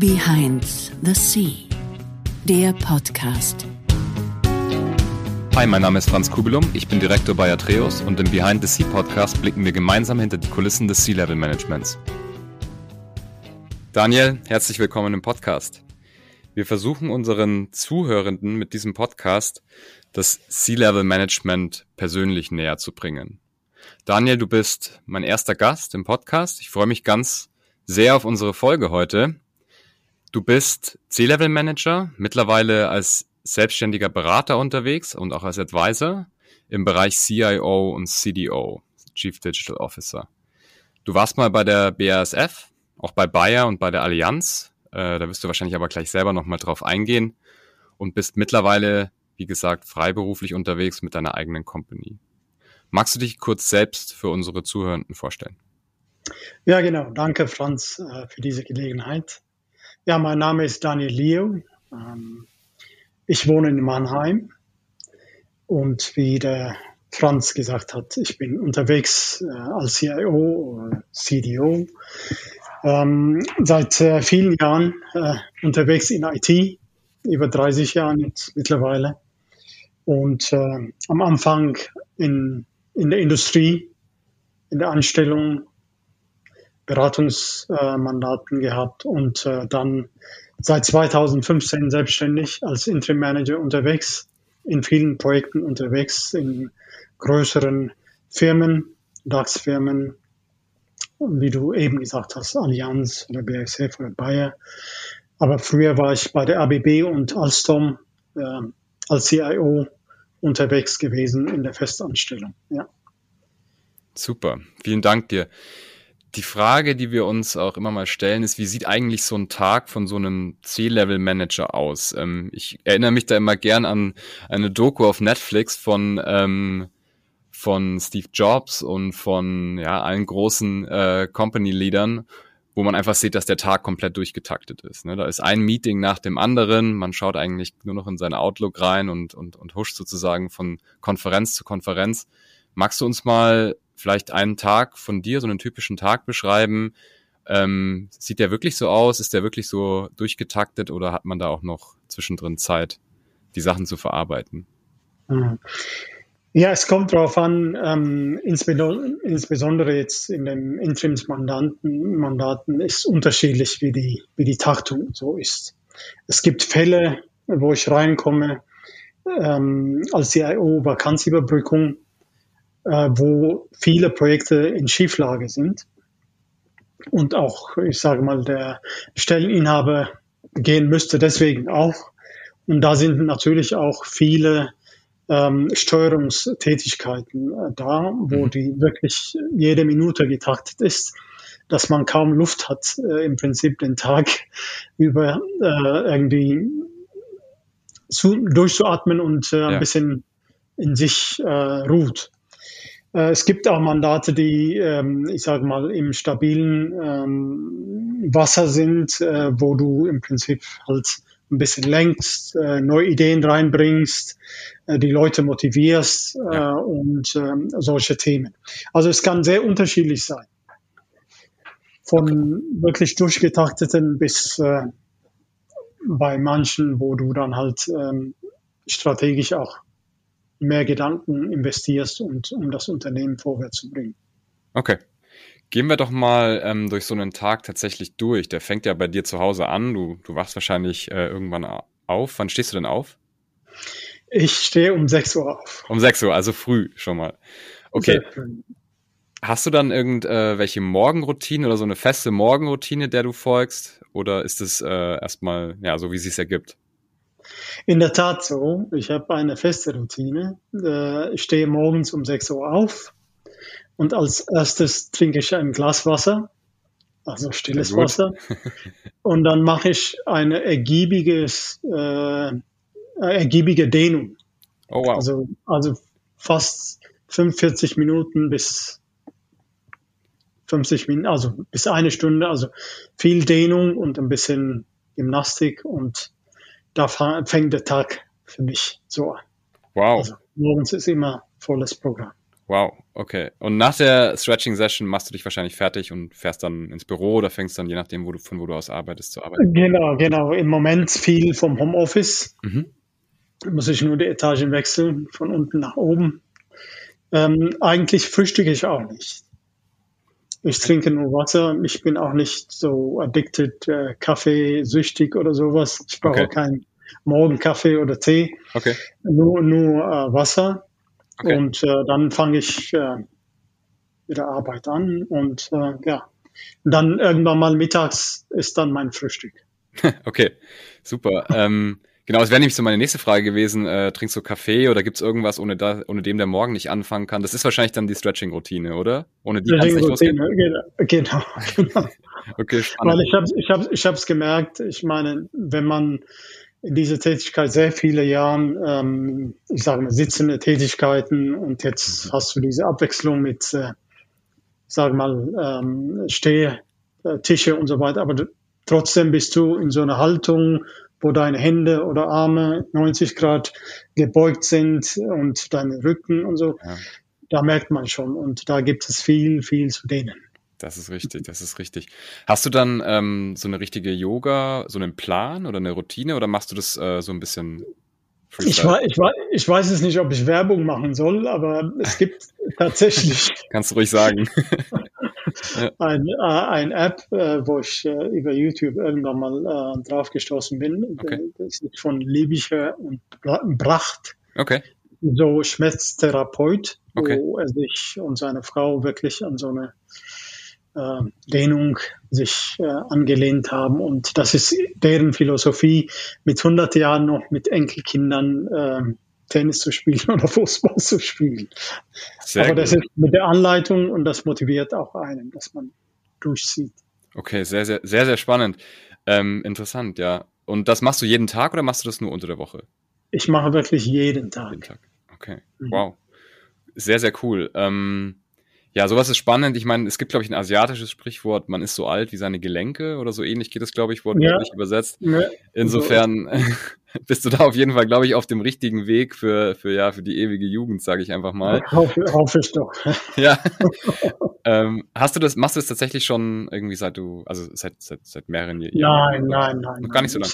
Behind the Sea, der Podcast. Hi, mein Name ist Franz Kubelum, ich bin Direktor bei Atreus und im Behind the Sea Podcast blicken wir gemeinsam hinter die Kulissen des Sea-Level Managements. Daniel, herzlich willkommen im Podcast. Wir versuchen unseren Zuhörenden mit diesem Podcast das Sea-Level Management persönlich näher zu bringen. Daniel, du bist mein erster Gast im Podcast. Ich freue mich ganz sehr auf unsere Folge heute. Du bist C-Level Manager, mittlerweile als selbstständiger Berater unterwegs und auch als Advisor im Bereich CIO und CDO, Chief Digital Officer. Du warst mal bei der BASF, auch bei Bayer und bei der Allianz. Äh, da wirst du wahrscheinlich aber gleich selber nochmal drauf eingehen und bist mittlerweile, wie gesagt, freiberuflich unterwegs mit deiner eigenen Company. Magst du dich kurz selbst für unsere Zuhörenden vorstellen? Ja, genau. Danke, Franz, äh, für diese Gelegenheit. Ja, mein Name ist Daniel Leo. Ähm, ich wohne in Mannheim und wie der Franz gesagt hat, ich bin unterwegs äh, als CIO oder CDO. Ähm, seit äh, vielen Jahren unterwegs in IT, über 30 Jahren mittlerweile. Und am Anfang in in der Industrie, in der Anstellung Beratungsmandaten gehabt und äh, dann seit 2015 selbstständig als Interim Manager unterwegs, in vielen Projekten unterwegs, in größeren Firmen, DAX-Firmen, wie du eben gesagt hast, Allianz oder BASF oder Bayer. Aber früher war ich bei der ABB und Alstom äh, als CIO unterwegs gewesen in der Festanstellung. Ja. Super, vielen Dank dir. Die Frage, die wir uns auch immer mal stellen, ist, wie sieht eigentlich so ein Tag von so einem C-Level-Manager aus? Ähm, ich erinnere mich da immer gern an eine Doku auf Netflix von, ähm, von Steve Jobs und von ja, allen großen äh, Company-Leadern, wo man einfach sieht, dass der Tag komplett durchgetaktet ist. Ne? Da ist ein Meeting nach dem anderen, man schaut eigentlich nur noch in seine Outlook rein und, und, und huscht sozusagen von Konferenz zu Konferenz. Magst du uns mal vielleicht einen Tag von dir, so einen typischen Tag beschreiben? Ähm, sieht der wirklich so aus? Ist der wirklich so durchgetaktet oder hat man da auch noch zwischendrin Zeit, die Sachen zu verarbeiten? Mhm. Ja, es kommt darauf an, ähm, insbesondere jetzt in den Interimsmandaten Mandaten ist unterschiedlich, wie die, wie die Taktung so ist. Es gibt Fälle, wo ich reinkomme ähm, als CIO Vakanzüberbrückung äh, wo viele Projekte in Schieflage sind und auch, ich sage mal, der Stelleninhaber gehen müsste deswegen auch. Und da sind natürlich auch viele ähm, Steuerungstätigkeiten äh, da, wo mhm. die wirklich jede Minute getaktet ist, dass man kaum Luft hat, äh, im Prinzip den Tag über äh, irgendwie zu, durchzuatmen und äh, ein bisschen in sich äh, ruht. Äh, es gibt auch Mandate, die, ähm, ich sage mal, im stabilen ähm, Wasser sind, äh, wo du im Prinzip halt ein bisschen lenkst, äh, neue Ideen reinbringst, die Leute motivierst ja. und ähm, solche Themen. Also es kann sehr unterschiedlich sein. Von wirklich durchgetakteten bis bei manchen, wo du dann halt strategisch auch mehr Gedanken investierst und um das Unternehmen vorwärts zu bringen. Okay. Gehen wir doch mal ähm, durch so einen Tag tatsächlich durch. Der fängt ja bei dir zu Hause an. Du, du wachst wahrscheinlich äh, irgendwann auf. Wann stehst du denn auf? Ich stehe um 6 Uhr auf. Um 6 Uhr, also früh schon mal. Okay. Hast du dann irgendwelche äh, Morgenroutine oder so eine feste Morgenroutine, der du folgst? Oder ist es äh, erstmal ja so, wie es sich ergibt? In der Tat so. Ich habe eine feste Routine. Äh, ich stehe morgens um 6 Uhr auf und als erstes trinke ich ein Glas Wasser, also stilles Wasser. Und dann mache ich eine ergiebiges, äh, ergiebige Dehnung. Oh, wow. Also, also fast 45 Minuten bis 50 Minuten, also bis eine Stunde, also viel Dehnung und ein bisschen Gymnastik und da fängt der Tag für mich so an. Wow. Also morgens ist immer volles Programm. Wow. Okay. Und nach der Stretching-Session machst du dich wahrscheinlich fertig und fährst dann ins Büro oder fängst dann, je nachdem, wo du, von wo du aus arbeitest, zu arbeiten? Genau, genau. Im Moment viel vom Homeoffice. Mhm. Muss ich nur die Etagen wechseln, von unten nach oben. Ähm, eigentlich frühstücke ich auch nicht. Ich trinke nur Wasser. Ich bin auch nicht so addicted, äh, Kaffee, süchtig oder sowas. Ich brauche okay. keinen Morgenkaffee oder Tee. Okay. Nur, nur äh, Wasser. Okay. Und äh, dann fange ich äh, mit der Arbeit an und äh, ja, dann irgendwann mal mittags ist dann mein Frühstück. okay, super. ähm, genau, es wäre nämlich so meine nächste Frage gewesen. Äh, trinkst du Kaffee oder gibt es irgendwas, ohne, da, ohne dem der Morgen nicht anfangen kann? Das ist wahrscheinlich dann die Stretching-Routine, oder? Ohne die Stretching Routine, genau, genau. genau. okay, spannend. Weil ich habe ich hab, ich hab's gemerkt, ich meine, wenn man in dieser Tätigkeit sehr viele Jahren, ähm, ich sage mal, sitzende Tätigkeiten und jetzt mhm. hast du diese Abwechslung mit, äh, sage mal, ähm, Stehtische und so weiter, aber du, trotzdem bist du in so einer Haltung, wo deine Hände oder Arme 90 Grad gebeugt sind und deine Rücken und so. Ja. Da merkt man schon und da gibt es viel, viel zu dehnen. Das ist richtig, das ist richtig. Hast du dann ähm, so eine richtige Yoga, so einen Plan oder eine Routine oder machst du das äh, so ein bisschen ich, weiß, ich, weiß, ich weiß es nicht, ob ich Werbung machen soll, aber es gibt tatsächlich. Kannst du ruhig sagen. ein, äh, ein App, äh, wo ich äh, über YouTube irgendwann mal äh, drauf gestoßen bin. Okay. Das ist von Liebicher und Bracht. Okay. So Schmerztherapeut, okay. wo er sich und seine Frau wirklich an so eine äh, Dehnung sich äh, angelehnt haben. Und das ist deren Philosophie, mit 100 Jahren noch mit Enkelkindern äh, Tennis zu spielen oder Fußball zu spielen. Sehr Aber das ist mit der Anleitung und das motiviert auch einen, dass man durchzieht. Okay, sehr, sehr, sehr, sehr spannend. Ähm, interessant, ja. Und das machst du jeden Tag oder machst du das nur unter der Woche? Ich mache wirklich jeden Tag. Jeden Tag. Okay, mhm. wow. Sehr, sehr cool. Ähm, ja, sowas ist spannend. Ich meine, es gibt, glaube ich, ein asiatisches Sprichwort, man ist so alt wie seine Gelenke oder so ähnlich geht es, glaube ich, wortwörtlich ja. übersetzt. Ja. Insofern bist du da auf jeden Fall, glaube ich, auf dem richtigen Weg für, für, ja, für die ewige Jugend, sage ich einfach mal. Hoffe, hoffe ich doch. ja. ähm, hast du das, machst du das tatsächlich schon irgendwie seit du, also seit, seit, seit mehreren Jahren? Nein, nein, nein. Noch gar nicht so lange.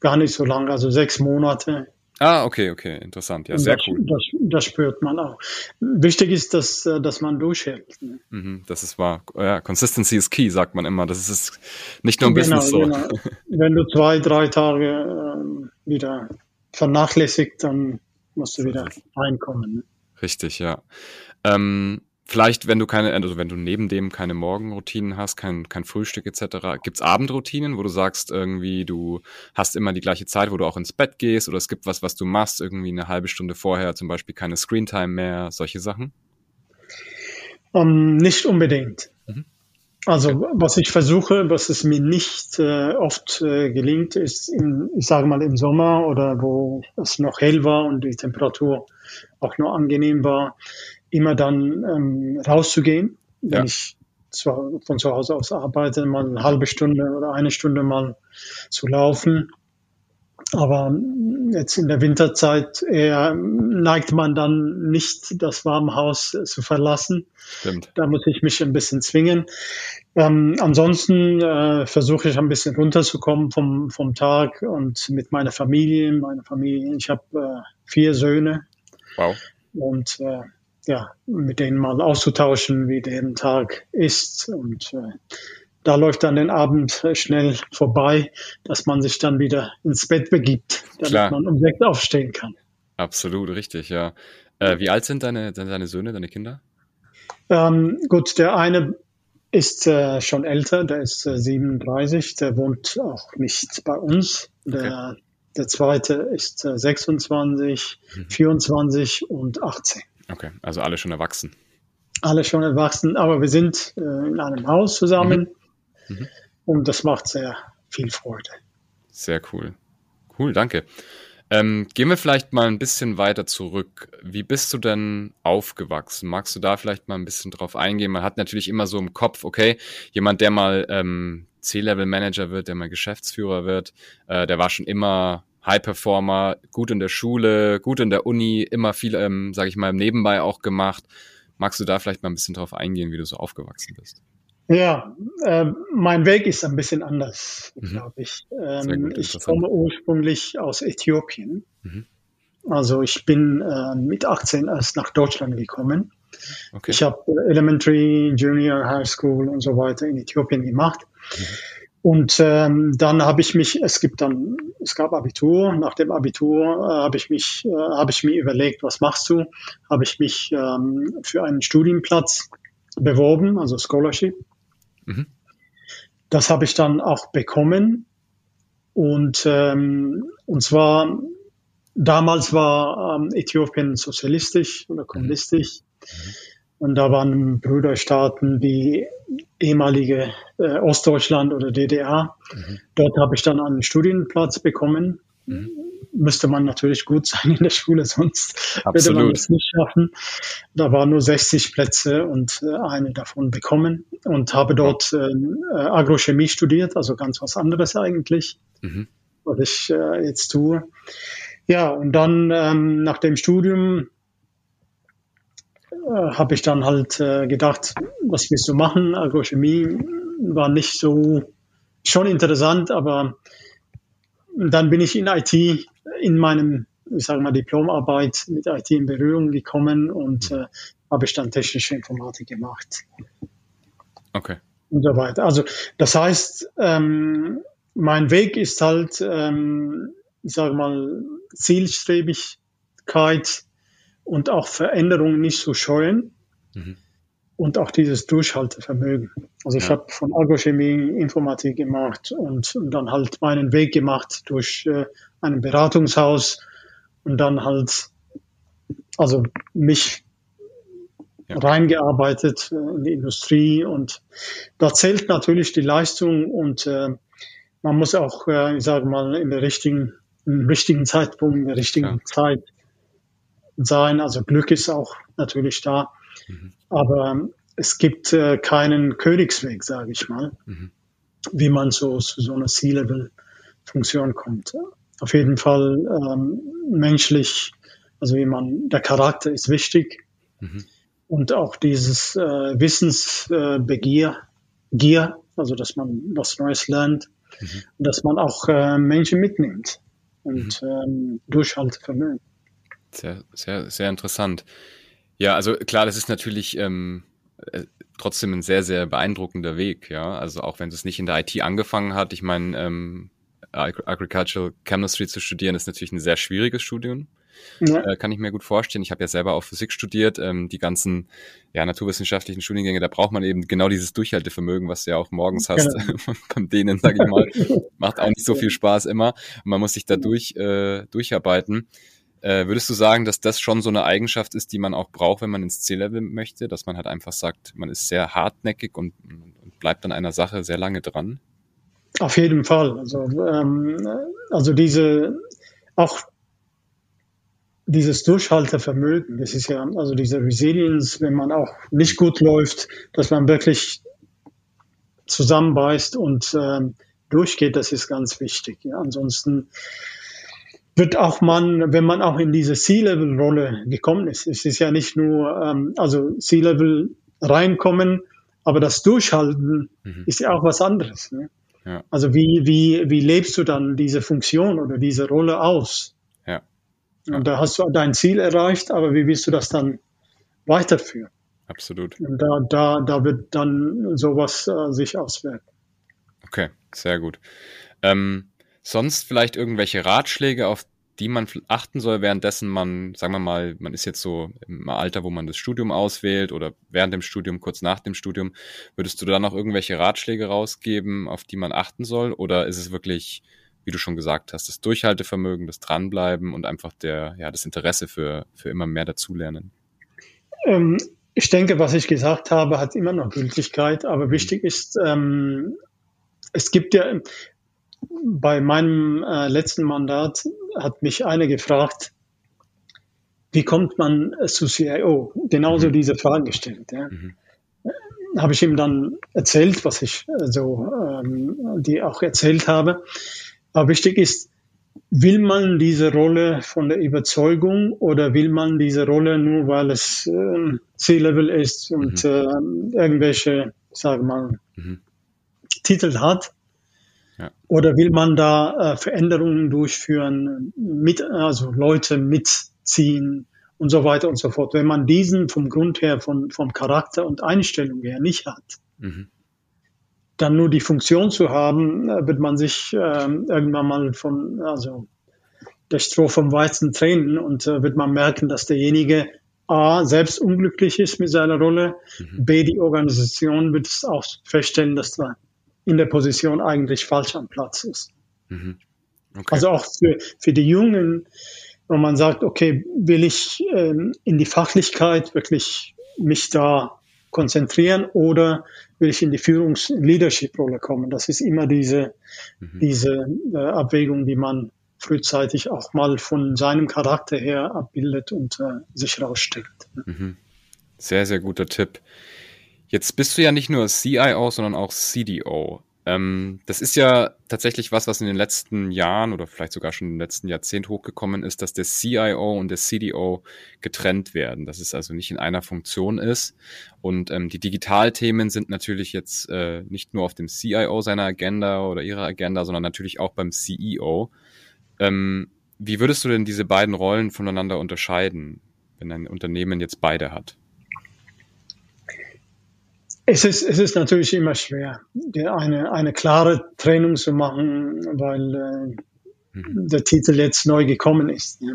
Gar nicht so lange, also sechs Monate. Ah, okay, okay, interessant. Ja, sehr das, cool. Das, das, spürt man auch. Wichtig ist, dass, äh, dass man durchhält. Ne? Mhm, das ist wahr. Ja, Consistency is key, sagt man immer. Das ist nicht nur ein genau, Business so. Genau. Wenn du zwei, drei Tage äh, wieder vernachlässigt, dann musst du wieder reinkommen. Ne? Richtig, ja. Ähm, Vielleicht, wenn du keine, also wenn du neben dem keine Morgenroutinen hast, kein, kein Frühstück etc., gibt's Abendroutinen, wo du sagst, irgendwie, du hast immer die gleiche Zeit, wo du auch ins Bett gehst, oder es gibt was, was du machst, irgendwie eine halbe Stunde vorher, zum Beispiel keine Screentime mehr, solche Sachen? Um, ähm, nicht unbedingt. Mhm. Also okay. was ich versuche, was es mir nicht äh, oft äh, gelingt, ist, in, ich sage mal im Sommer oder wo es noch hell war und die Temperatur auch nur angenehm war, immer dann ähm, rauszugehen, wenn ja. ich zwar von zu Hause aus arbeite, mal eine halbe Stunde oder eine Stunde mal zu laufen. Aber jetzt in der Winterzeit eher neigt man dann nicht, das warme Haus zu verlassen. Stimmt. Da muss ich mich ein bisschen zwingen. Ähm, ansonsten äh, versuche ich ein bisschen runterzukommen vom, vom Tag und mit meiner Familie. Meine Familie, ich habe äh, vier Söhne. Wow. Und äh, ja, mit denen mal auszutauschen, wie deren Tag ist. Und äh, da läuft dann den Abend schnell vorbei, dass man sich dann wieder ins Bett begibt, damit Klar. man um sechs aufstehen kann. Absolut, richtig, ja. Äh, wie alt sind deine, deine Söhne, deine Kinder? Ähm, gut, der eine ist äh, schon älter, der ist äh, 37, der wohnt auch nicht bei uns. Der, okay. der zweite ist 26, mhm. 24 und 18. Okay, also alle schon erwachsen. Alle schon erwachsen, aber wir sind äh, in einem Haus zusammen mhm. Mhm. und das macht sehr viel Freude. Sehr cool. Cool, danke. Ähm, gehen wir vielleicht mal ein bisschen weiter zurück. Wie bist du denn aufgewachsen? Magst du da vielleicht mal ein bisschen drauf eingehen? Man hat natürlich immer so im Kopf, okay, jemand, der mal ähm, C-Level-Manager wird, der mal Geschäftsführer wird, äh, der war schon immer High Performer, gut in der Schule, gut in der Uni, immer viel, ähm, sage ich mal, nebenbei auch gemacht. magst du da vielleicht mal ein bisschen drauf eingehen, wie du so aufgewachsen bist? Ja, äh, mein Weg ist ein bisschen anders, mhm. glaube ich. Ähm, gut, ich komme ursprünglich aus Äthiopien. Mhm. Also ich bin äh, mit 18 erst nach Deutschland gekommen. Okay. Ich habe Elementary, Junior, High School und so weiter in Äthiopien gemacht. Mhm. Und ähm, dann habe ich mich, es gibt dann, es gab Abitur. Nach dem Abitur äh, habe ich mich, äh, habe ich mir überlegt, was machst du? Habe ich mich ähm, für einen Studienplatz beworben, also Scholarship. Mhm. Das habe ich dann auch bekommen. Und, ähm, und zwar, damals war ähm, Äthiopien sozialistisch oder kommunistisch. Mhm. Und da waren Brüderstaaten wie ehemalige äh, Ostdeutschland oder DDR. Mhm. Dort habe ich dann einen Studienplatz bekommen. Mhm. Müsste man natürlich gut sein in der Schule, sonst Absolut. würde man es nicht schaffen. Da waren nur 60 Plätze und äh, eine davon bekommen und habe dort äh, Agrochemie studiert, also ganz was anderes eigentlich, mhm. was ich äh, jetzt tue. Ja, und dann ähm, nach dem Studium habe ich dann halt äh, gedacht, was willst du machen? Agrochemie war nicht so schon interessant, aber dann bin ich in IT in meinem, ich sage mal, Diplomarbeit mit IT in Berührung gekommen und äh, habe ich dann technische Informatik gemacht. Okay. Und so weiter. Also das heißt, ähm, mein Weg ist halt, ähm, ich sage mal, Zielstrebigkeit, und auch Veränderungen nicht zu scheuen mhm. und auch dieses Durchhaltevermögen. Also ich ja. habe von Agrochemie Informatik gemacht und, und, dann halt meinen Weg gemacht durch äh, ein Beratungshaus und dann halt also mich ja. reingearbeitet in die Industrie und da zählt natürlich die Leistung und äh, man muss auch, äh, ich sage mal, in der richtigen, im richtigen Zeitpunkt, in der richtigen ja. Zeit sein. Also Glück ist auch natürlich da. Mhm. Aber es gibt äh, keinen Königsweg, sage ich mal, mhm. wie man so zu so einer C-Level-Funktion kommt. Auf jeden Fall ähm, menschlich, also wie man, der Charakter ist wichtig. Mhm. Und auch dieses äh, Wissensbegier, äh, Gier, also dass man was Neues lernt, mhm. dass man auch äh, Menschen mitnimmt und mhm. ähm, Durchhaltevermögen. Sehr, sehr, sehr interessant. Ja, also klar, das ist natürlich ähm, äh, trotzdem ein sehr, sehr beeindruckender Weg, ja. Also auch wenn es nicht in der IT angefangen hat, ich meine, ähm, Agricultural Chemistry zu studieren, ist natürlich ein sehr schwieriges Studium. Ja. Äh, kann ich mir gut vorstellen. Ich habe ja selber auch Physik studiert. Ähm, die ganzen ja, naturwissenschaftlichen Studiengänge, da braucht man eben genau dieses Durchhaltevermögen, was du ja auch morgens hast genau. von denen, sage ich mal. Macht auch nicht so viel Spaß immer. man muss sich da durch, äh, durcharbeiten. Äh, würdest du sagen, dass das schon so eine Eigenschaft ist, die man auch braucht, wenn man ins C-Level möchte, dass man halt einfach sagt, man ist sehr hartnäckig und, und, bleibt an einer Sache sehr lange dran? Auf jeden Fall. Also, ähm, also diese auch dieses Durchhaltevermögen, das ist ja, also diese Resilience, wenn man auch nicht gut läuft, dass man wirklich zusammenbeißt und ähm, durchgeht, das ist ganz wichtig. Ja. Ansonsten wird auch man, wenn man auch in diese C-Level-Rolle gekommen ist, es ist ja nicht nur, ähm, also C-Level reinkommen, aber das Durchhalten mhm. ist ja auch was anderes. Ne? Ja. Also wie, wie, wie lebst du dann diese Funktion oder diese Rolle aus? Ja. ja. Und da hast du dein Ziel erreicht, aber wie willst du das dann weiterführen? Absolut. Und da, da, da wird dann sowas äh, sich auswirken. Okay, sehr gut. Ähm, Sonst vielleicht irgendwelche Ratschläge, auf die man achten soll, währenddessen man, sagen wir mal, man ist jetzt so im Alter, wo man das Studium auswählt oder während dem Studium, kurz nach dem Studium. Würdest du da noch irgendwelche Ratschläge rausgeben, auf die man achten soll? Oder ist es wirklich, wie du schon gesagt hast, das Durchhaltevermögen, das Dranbleiben und einfach der, ja, das Interesse für, für immer mehr dazulernen? Ähm, ich denke, was ich gesagt habe, hat immer noch Gültigkeit, aber mhm. wichtig ist, ähm, es gibt ja, bei meinem äh, letzten Mandat hat mich einer gefragt, wie kommt man zu CIO? Genauso mhm. diese Frage gestellt. Ja. Mhm. Habe ich ihm dann erzählt, was ich so ähm, die auch erzählt habe. Aber wichtig ist, will man diese Rolle von der Überzeugung oder will man diese Rolle nur, weil es äh, C-Level ist und mhm. äh, irgendwelche, sagen wir mal, mhm. Titel hat? Ja. Oder will man da äh, Veränderungen durchführen, mit, also Leute mitziehen und so weiter und so fort? Wenn man diesen vom Grund her, von, vom Charakter und Einstellung her nicht hat, mhm dann nur die Funktion zu haben, äh, wird man sich äh, irgendwann mal von, also der Stroh vom Weizen trennen und äh, wird man merken, dass derjenige A, selbst unglücklich ist mit seiner Rolle, mhm. B, die Organisation wird es auch feststellen, dass er in der Position eigentlich falsch am Platz ist. Mhm. Okay. Also auch für, für die Jungen, wenn man sagt, okay, will ich ähm, in die Fachlichkeit wirklich mich da konzentrieren oder will ich in die Führungs-Leadership-Rolle kommen? Das ist immer diese, mhm. diese äh, Abwägung, die man frühzeitig auch mal von seinem Charakter her abbildet und äh, sich rausstellt. Mhm. Sehr, sehr guter Tipp. Jetzt bist du ja nicht nur CIO, sondern auch CDO. Ähm, das ist ja tatsächlich was, was in den letzten Jahren oder vielleicht sogar schon im letzten Jahrzehnt hochgekommen ist, dass der CIO und der CDO getrennt werden, dass es also nicht in einer Funktion ist. Und ähm, die Digitalthemen sind natürlich jetzt äh, nicht nur auf dem CIO seiner Agenda oder ihrer Agenda, sondern natürlich auch beim CEO. Ähm, wie würdest du denn diese beiden Rollen voneinander unterscheiden, wenn ein Unternehmen jetzt beide hat? Es ist, es ist natürlich immer schwer, eine, eine klare Trennung zu machen, weil äh, mhm. der Titel jetzt neu gekommen ist. Ja.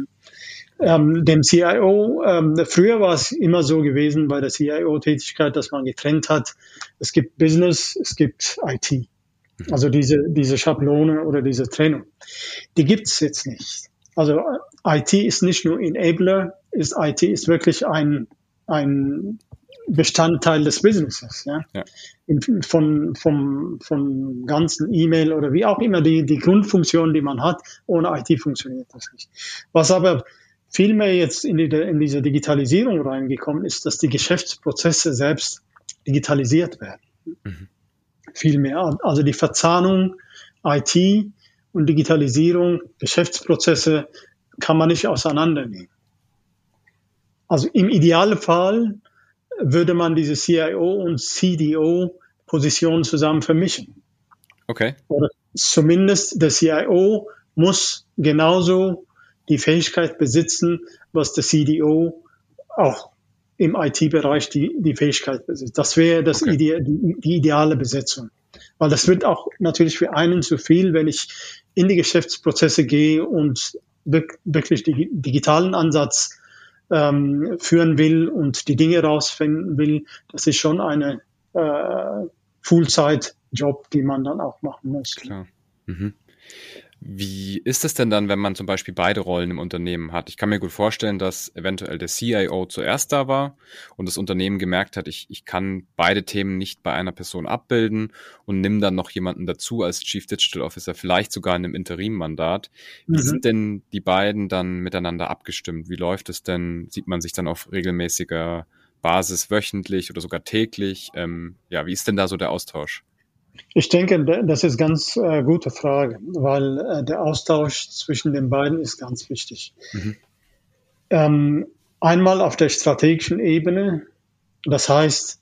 Ähm, dem CIO, ähm, früher war es immer so gewesen bei der CIO-Tätigkeit, dass man getrennt hat, es gibt Business, es gibt IT. Mhm. Also diese, diese Schablone oder diese Trennung. Die gibt es jetzt nicht. Also IT ist nicht nur Enabler, ist IT ist wirklich ein, ein Bestandteil des Businesses. Ja? ja. Von, vom, vom ganzen E-Mail oder wie auch immer die, die Grundfunktion, die man hat, ohne IT funktioniert das nicht. Was aber vielmehr jetzt in, die, in diese Digitalisierung reingekommen ist, dass die Geschäftsprozesse selbst digitalisiert werden. Mhm. Vielmehr. Also die Verzahnung IT und Digitalisierung, Geschäftsprozesse kann man nicht auseinandernehmen. Also im Idealfall würde man diese CIO und CDO Positionen zusammen vermischen. Okay. Oder zumindest der CIO muss genauso die Fähigkeit besitzen, was der CDO auch im IT-Bereich die, die Fähigkeit besitzt. Das wäre das okay. Ide die, die ideale Besetzung. Weil das wird auch natürlich für einen zu viel, wenn ich in die Geschäftsprozesse gehe und wirklich digitalen Ansatz ähm, führen will und die Dinge rausfinden will, das ist schon eine äh, Fullzeit-Job, die man dann auch machen muss. Klar. Mhm. Wie ist es denn dann, wenn man zum Beispiel beide Rollen im Unternehmen hat? Ich kann mir gut vorstellen, dass eventuell der CIO zuerst da war und das Unternehmen gemerkt hat, ich, ich kann beide Themen nicht bei einer Person abbilden und nimm dann noch jemanden dazu als Chief Digital Officer, vielleicht sogar in einem Interimmandat. Wie mhm. sind denn die beiden dann miteinander abgestimmt? Wie läuft es denn? Sieht man sich dann auf regelmäßiger Basis wöchentlich oder sogar täglich? Ähm, ja, wie ist denn da so der Austausch? Ich denke, das ist ganz äh, gute Frage, weil äh, der Austausch zwischen den beiden ist ganz wichtig. Mhm. Ähm, einmal auf der strategischen Ebene, das heißt,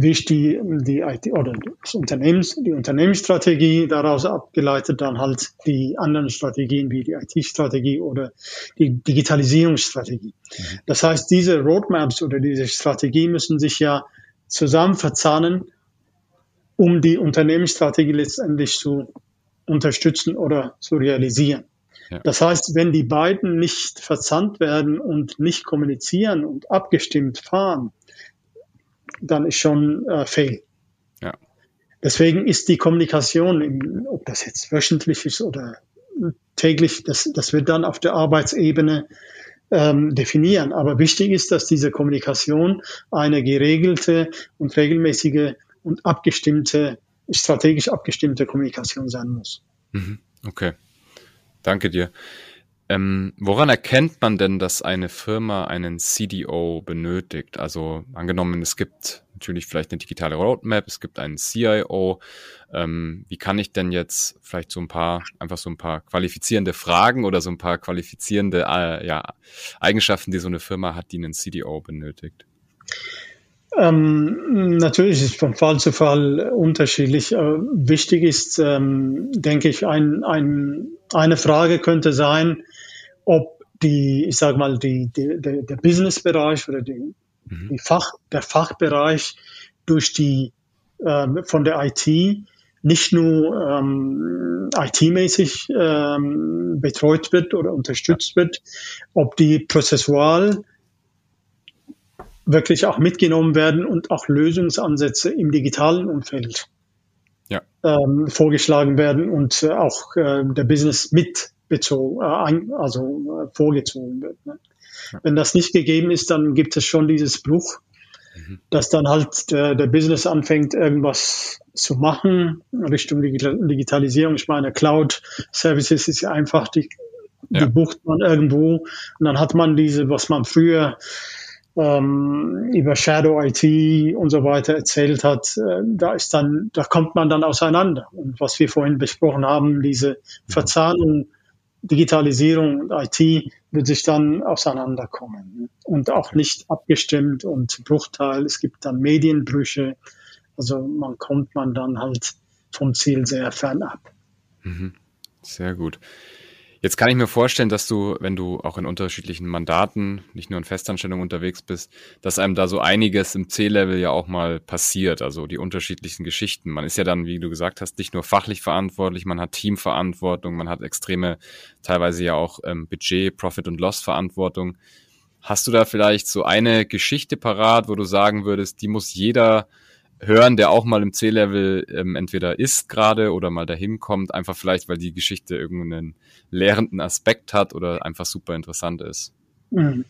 wie ich die, die IT oder das Unternehmens, die Unternehmensstrategie daraus abgeleitet, dann halt die anderen Strategien wie die IT-Strategie oder die Digitalisierungsstrategie. Mhm. Das heißt, diese Roadmaps oder diese Strategie müssen sich ja zusammen verzahnen um die Unternehmensstrategie letztendlich zu unterstützen oder zu realisieren. Ja. Das heißt, wenn die beiden nicht verzahnt werden und nicht kommunizieren und abgestimmt fahren, dann ist schon äh, fail. Ja. Deswegen ist die Kommunikation, ob das jetzt wöchentlich ist oder täglich, das, das wird dann auf der Arbeitsebene ähm, definieren. Aber wichtig ist, dass diese Kommunikation eine geregelte und regelmäßige und abgestimmte, strategisch abgestimmte Kommunikation sein muss. Mhm. Okay. Danke dir. Ähm, woran erkennt man denn, dass eine Firma einen CDO benötigt? Also angenommen, es gibt natürlich vielleicht eine digitale Roadmap, es gibt einen CIO. Ähm, wie kann ich denn jetzt vielleicht so ein paar, einfach so ein paar qualifizierende Fragen oder so ein paar qualifizierende äh, ja, Eigenschaften, die so eine Firma hat, die einen CDO benötigt? Ähm, natürlich ist es von Fall zu Fall unterschiedlich. Äh, wichtig ist, ähm, denke ich, ein, ein, eine Frage könnte sein, ob die, ich sage mal, die, die, der, der Businessbereich oder die, mhm. die Fach, der Fachbereich durch die äh, von der IT nicht nur ähm, IT-mäßig ähm, betreut wird oder unterstützt wird, ob die prozessual wirklich auch mitgenommen werden und auch Lösungsansätze im digitalen Umfeld ja. ähm, vorgeschlagen werden und äh, auch äh, der Business mitbezogen, äh, also äh, vorgezogen wird. Ne? Ja. Wenn das nicht gegeben ist, dann gibt es schon dieses Bruch, mhm. dass dann halt der, der, Business anfängt, irgendwas zu machen Richtung Digitalisierung. Ich meine, Cloud Services ist ja einfach, die, ja. die bucht man irgendwo und dann hat man diese, was man früher ähm, über Shadow IT und so weiter erzählt hat, äh, da ist dann, da kommt man dann auseinander. Und was wir vorhin besprochen haben, diese Verzahnung, Digitalisierung und IT wird sich dann auseinanderkommen und auch nicht abgestimmt und Bruchteil. Es gibt dann Medienbrüche. Also man kommt man dann halt vom Ziel sehr fern ab. Mhm. Sehr gut. Jetzt kann ich mir vorstellen, dass du, wenn du auch in unterschiedlichen Mandaten, nicht nur in Festanstellungen unterwegs bist, dass einem da so einiges im C-Level ja auch mal passiert, also die unterschiedlichsten Geschichten. Man ist ja dann, wie du gesagt hast, nicht nur fachlich verantwortlich, man hat Teamverantwortung, man hat extreme, teilweise ja auch ähm, Budget, Profit und Loss Verantwortung. Hast du da vielleicht so eine Geschichte parat, wo du sagen würdest, die muss jeder hören, der auch mal im C-Level ähm, entweder ist gerade oder mal dahin kommt, einfach vielleicht, weil die Geschichte irgendeinen lehrenden Aspekt hat oder einfach super interessant ist. Mhm.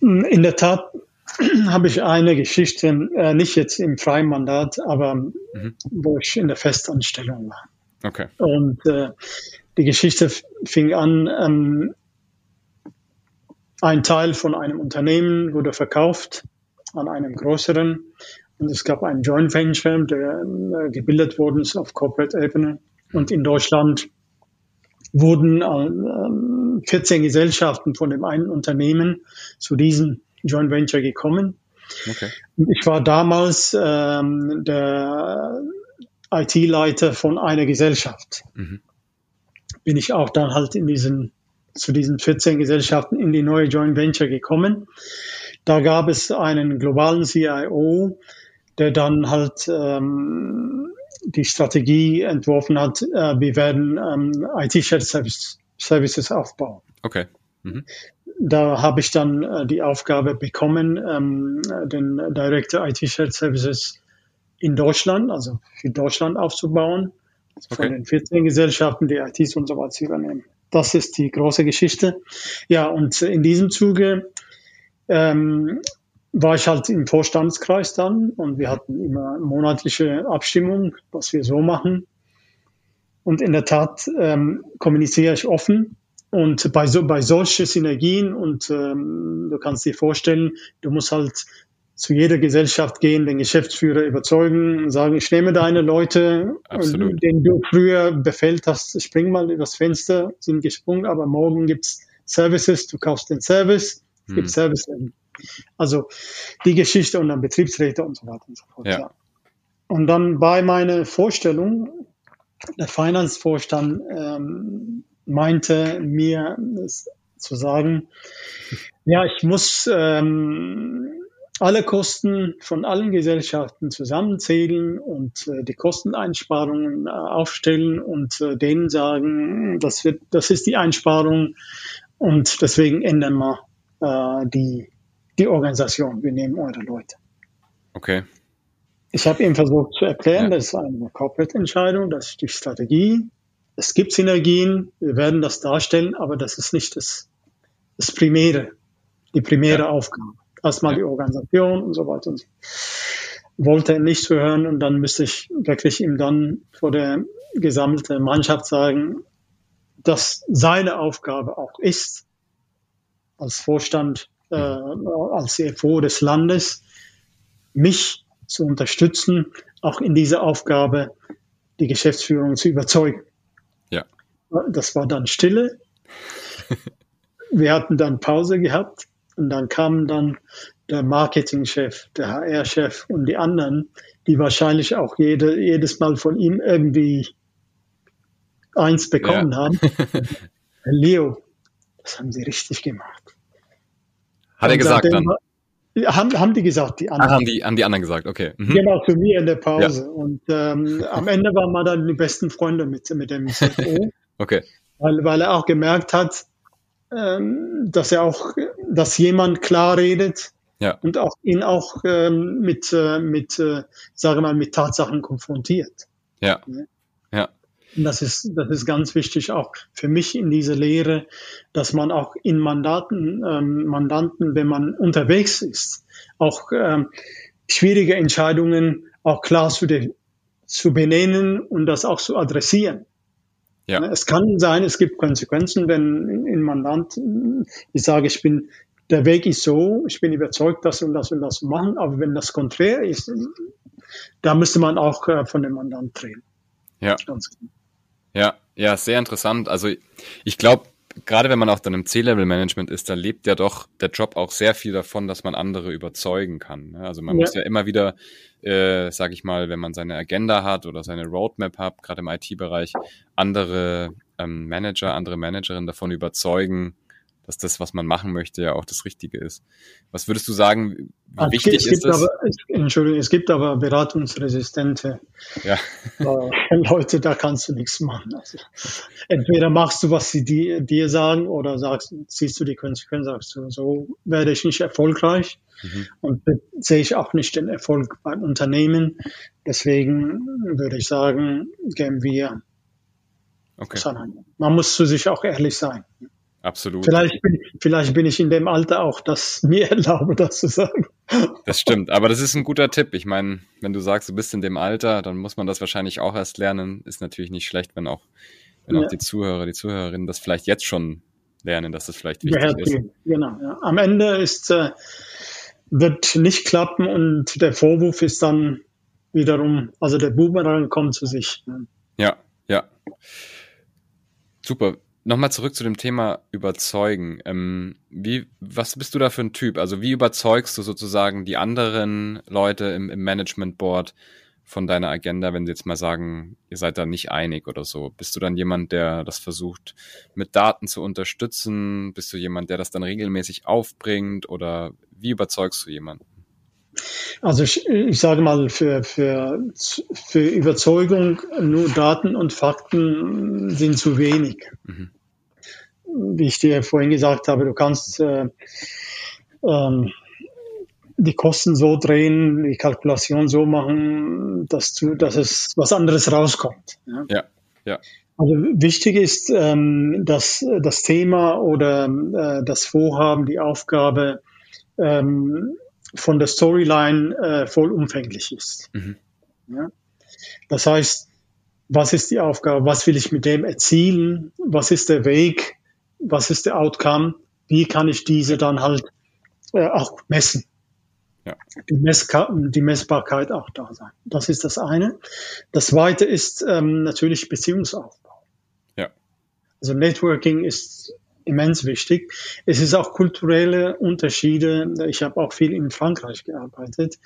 In der Tat habe ich eine Geschichte, äh, nicht jetzt im freien Mandat, aber mhm. wo ich in der Festanstellung war. Okay. Und äh, die Geschichte fing an, ähm, ein Teil von einem Unternehmen wurde verkauft an einem größeren und es gab einen Joint Venture, der äh, gebildet worden ist auf Corporate-Ebene. Und in Deutschland wurden äh, 14 Gesellschaften von dem einen Unternehmen zu diesem Joint Venture gekommen. Okay. Und ich war damals ähm, der IT-Leiter von einer Gesellschaft. Mhm. Bin ich auch dann halt in diesen, zu diesen 14 Gesellschaften in die neue Joint Venture gekommen. Da gab es einen globalen CIO, der dann halt ähm, die Strategie entworfen hat, äh, wir werden ähm, IT-Shared Service, Services aufbauen. Okay. Mhm. Da habe ich dann äh, die Aufgabe bekommen, ähm, den Director IT-Shared Services in Deutschland, also für Deutschland aufzubauen, also okay. von den 14 Gesellschaften, die ITs und so weiter zu übernehmen. Das ist die große Geschichte. Ja, und in diesem Zuge ähm, war ich halt im Vorstandskreis dann und wir hatten immer monatliche Abstimmung, was wir so machen. Und in der Tat ähm, kommuniziere ich offen. Und bei, so, bei solchen Synergien, und ähm, du kannst dir vorstellen, du musst halt zu jeder Gesellschaft gehen, den Geschäftsführer überzeugen und sagen, ich nehme deine Leute, Absolut. denen du früher befehlt hast, spring mal übers Fenster, sind gesprungen, aber morgen gibt's Services, du kaufst den Service, es hm. gibt Service also die Geschichte und dann Betriebsräte und so weiter und so fort. Ja. ja. Und dann bei meiner Vorstellung, der Finanzvorstand ähm, meinte mir zu sagen, ja, ich muss ähm, alle Kosten von allen Gesellschaften zusammenzählen und äh, die Kosteneinsparungen äh, aufstellen und äh, denen sagen, das wird, das ist die Einsparung und deswegen ändern wir äh, die die Organisation, wir nehmen eure Leute. Okay. Ich habe ihm versucht zu erklären, ja. das ist eine Corporate-Entscheidung, das ist die Strategie. Es gibt Synergien, wir werden das darstellen, aber das ist nicht das, das Primäre, die primäre ja. Aufgabe. Erstmal ja. die Organisation und so weiter und so. Wollte er nicht zu hören und dann müsste ich wirklich ihm dann vor der gesamten Mannschaft sagen, dass seine Aufgabe auch ist, als Vorstand, äh, als CFO des Landes, mich zu unterstützen, auch in dieser Aufgabe die Geschäftsführung zu überzeugen. Ja. Das war dann Stille. Wir hatten dann Pause gehabt und dann kamen dann der Marketingchef, der HR-Chef und die anderen, die wahrscheinlich auch jede, jedes Mal von ihm irgendwie eins bekommen ja. haben. Leo, das haben sie richtig gemacht. Hat er gesagt dann? Haben, haben die gesagt, die anderen. Ah, haben, die, haben die anderen gesagt, okay. Mhm. Genau, zu mir in der Pause. Ja. Und ähm, am Ende waren wir dann die besten Freunde mit, mit dem CFO. okay. Weil, weil er auch gemerkt hat, ähm, dass er auch, dass jemand klar redet ja. und auch ihn auch ähm, mit, äh, mit, äh, sage mal, mit Tatsachen konfrontiert. Ja. Und das ist, das ist ganz wichtig auch für mich in dieser Lehre, dass man auch in Mandaten, ähm, Mandanten, wenn man unterwegs ist, auch ähm, schwierige Entscheidungen auch klar zu, de, zu benennen und das auch zu adressieren. Ja. Es kann sein, es gibt Konsequenzen, wenn in Mandant, ich sage, ich bin, der Weg ist so, ich bin überzeugt, das und das und das zu machen, aber wenn das konträr ist, da müsste man auch äh, von dem Mandant drehen. Ja. Ganz klar. Ja, ja, sehr interessant. Also ich glaube, gerade wenn man auch dann im C-Level-Management ist, da lebt ja doch der Job auch sehr viel davon, dass man andere überzeugen kann. Ne? Also man ja. muss ja immer wieder, äh, sage ich mal, wenn man seine Agenda hat oder seine Roadmap hat, gerade im IT-Bereich, andere ähm, Manager, andere Managerinnen davon überzeugen, dass das, was man machen möchte, ja auch das Richtige ist. Was würdest du sagen, wie es wichtig gibt, ist das? Aber, Entschuldigung, es gibt aber beratungsresistente ja. äh, Leute, da kannst du nichts machen. Also, entweder machst du, was sie dir, dir sagen, oder sagst, siehst du die Konsequenzen, sagst du, so werde ich nicht erfolgreich. Mhm. Und sehe ich auch nicht den Erfolg beim Unternehmen. Deswegen würde ich sagen, gehen wir okay. Man muss zu sich auch ehrlich sein. Absolut. Vielleicht bin, vielleicht bin ich in dem Alter auch, das mir erlaube, das zu sagen. Das stimmt, aber das ist ein guter Tipp. Ich meine, wenn du sagst, du bist in dem Alter, dann muss man das wahrscheinlich auch erst lernen. Ist natürlich nicht schlecht, wenn auch, wenn ja. auch die Zuhörer, die Zuhörerinnen das vielleicht jetzt schon lernen, dass das vielleicht wichtig ja, ist. Genau. Ja. Am Ende ist, äh, wird nicht klappen und der Vorwurf ist dann wiederum, also der Boomerang kommt zu sich. Ja, ja. Super. Nochmal zurück zu dem Thema überzeugen. Ähm, wie, was bist du da für ein Typ? Also wie überzeugst du sozusagen die anderen Leute im, im Management Board von deiner Agenda, wenn sie jetzt mal sagen, ihr seid da nicht einig oder so? Bist du dann jemand, der das versucht mit Daten zu unterstützen? Bist du jemand, der das dann regelmäßig aufbringt? Oder wie überzeugst du jemanden? Also ich, ich sage mal, für, für, für Überzeugung nur Daten und Fakten sind zu wenig. Mhm. Wie ich dir vorhin gesagt habe, du kannst äh, ähm, die Kosten so drehen, die Kalkulation so machen, dass, du, dass es was anderes rauskommt. Ja, ja. ja. Also wichtig ist, ähm, dass das Thema oder äh, das Vorhaben, die Aufgabe ähm, von der Storyline äh, vollumfänglich ist. Mhm. Ja? Das heißt, was ist die Aufgabe? Was will ich mit dem erzielen? Was ist der Weg? Was ist der Outcome? Wie kann ich diese dann halt äh, auch messen? Ja. Die, Messka die Messbarkeit auch da sein. Das ist das eine. Das zweite ist ähm, natürlich Beziehungsaufbau. Ja. Also Networking ist immens wichtig. Es ist auch kulturelle Unterschiede. Ich habe auch viel in Frankreich gearbeitet,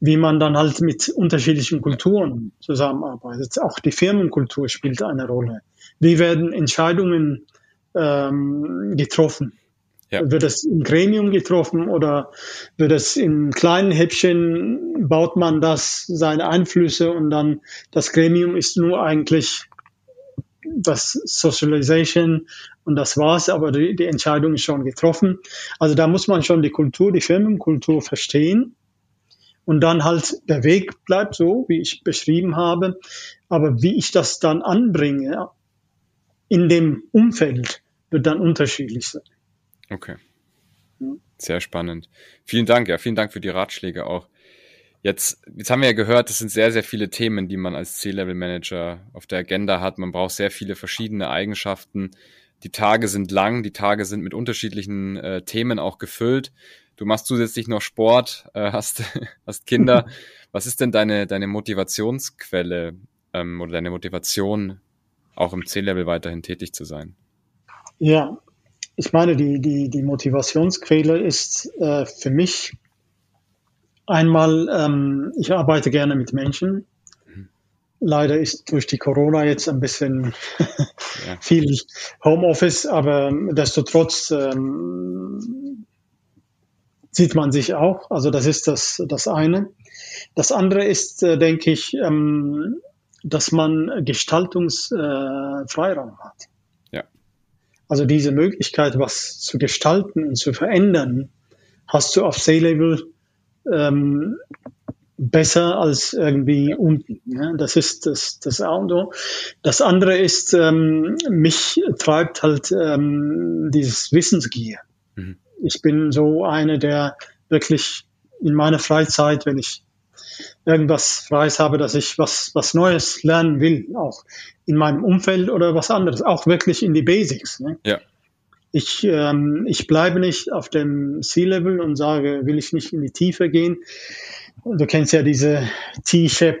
wie man dann halt mit unterschiedlichen Kulturen zusammenarbeitet. Auch die Firmenkultur spielt eine Rolle. Wie werden Entscheidungen ähm, getroffen? Ja. Wird es im Gremium getroffen oder wird es in kleinen Häppchen, baut man das, seine Einflüsse und dann das Gremium ist nur eigentlich das Socialization und das war's, aber die, die Entscheidung ist schon getroffen. Also da muss man schon die Kultur, die Firmenkultur verstehen. Und dann halt der Weg bleibt so, wie ich beschrieben habe. Aber wie ich das dann anbringe in dem Umfeld, wird dann unterschiedlich sein. Okay. Sehr spannend. Vielen Dank, ja, vielen Dank für die Ratschläge auch. Jetzt, jetzt haben wir ja gehört, es sind sehr, sehr viele Themen, die man als C-Level-Manager auf der Agenda hat. Man braucht sehr viele verschiedene Eigenschaften. Die Tage sind lang, die Tage sind mit unterschiedlichen äh, Themen auch gefüllt. Du machst zusätzlich noch Sport, äh, hast, hast Kinder. Was ist denn deine, deine Motivationsquelle ähm, oder deine Motivation, auch im C-Level weiterhin tätig zu sein? Ja, ich meine, die, die, die Motivationsquelle ist äh, für mich einmal, ähm, ich arbeite gerne mit Menschen. Leider ist durch die Corona jetzt ein bisschen ja. viel Homeoffice, aber desto trotz ähm, sieht man sich auch. Also das ist das, das eine. Das andere ist, äh, denke ich, ähm, dass man Gestaltungsfreiraum äh, hat. Ja. Also diese Möglichkeit, was zu gestalten und zu verändern, hast du auf C-Level ähm, besser als irgendwie unten. Ne? Das ist das, das Auto. Das andere ist, ähm, mich treibt halt ähm, dieses Wissensgier. Mhm. Ich bin so einer, der wirklich in meiner Freizeit, wenn ich irgendwas Freies habe, dass ich was, was Neues lernen will, auch in meinem Umfeld oder was anderes, auch wirklich in die Basics. Ne? Ja. Ich, ähm, ich bleibe nicht auf dem C-Level und sage, will ich nicht in die Tiefe gehen. Du kennst ja diese T-Shape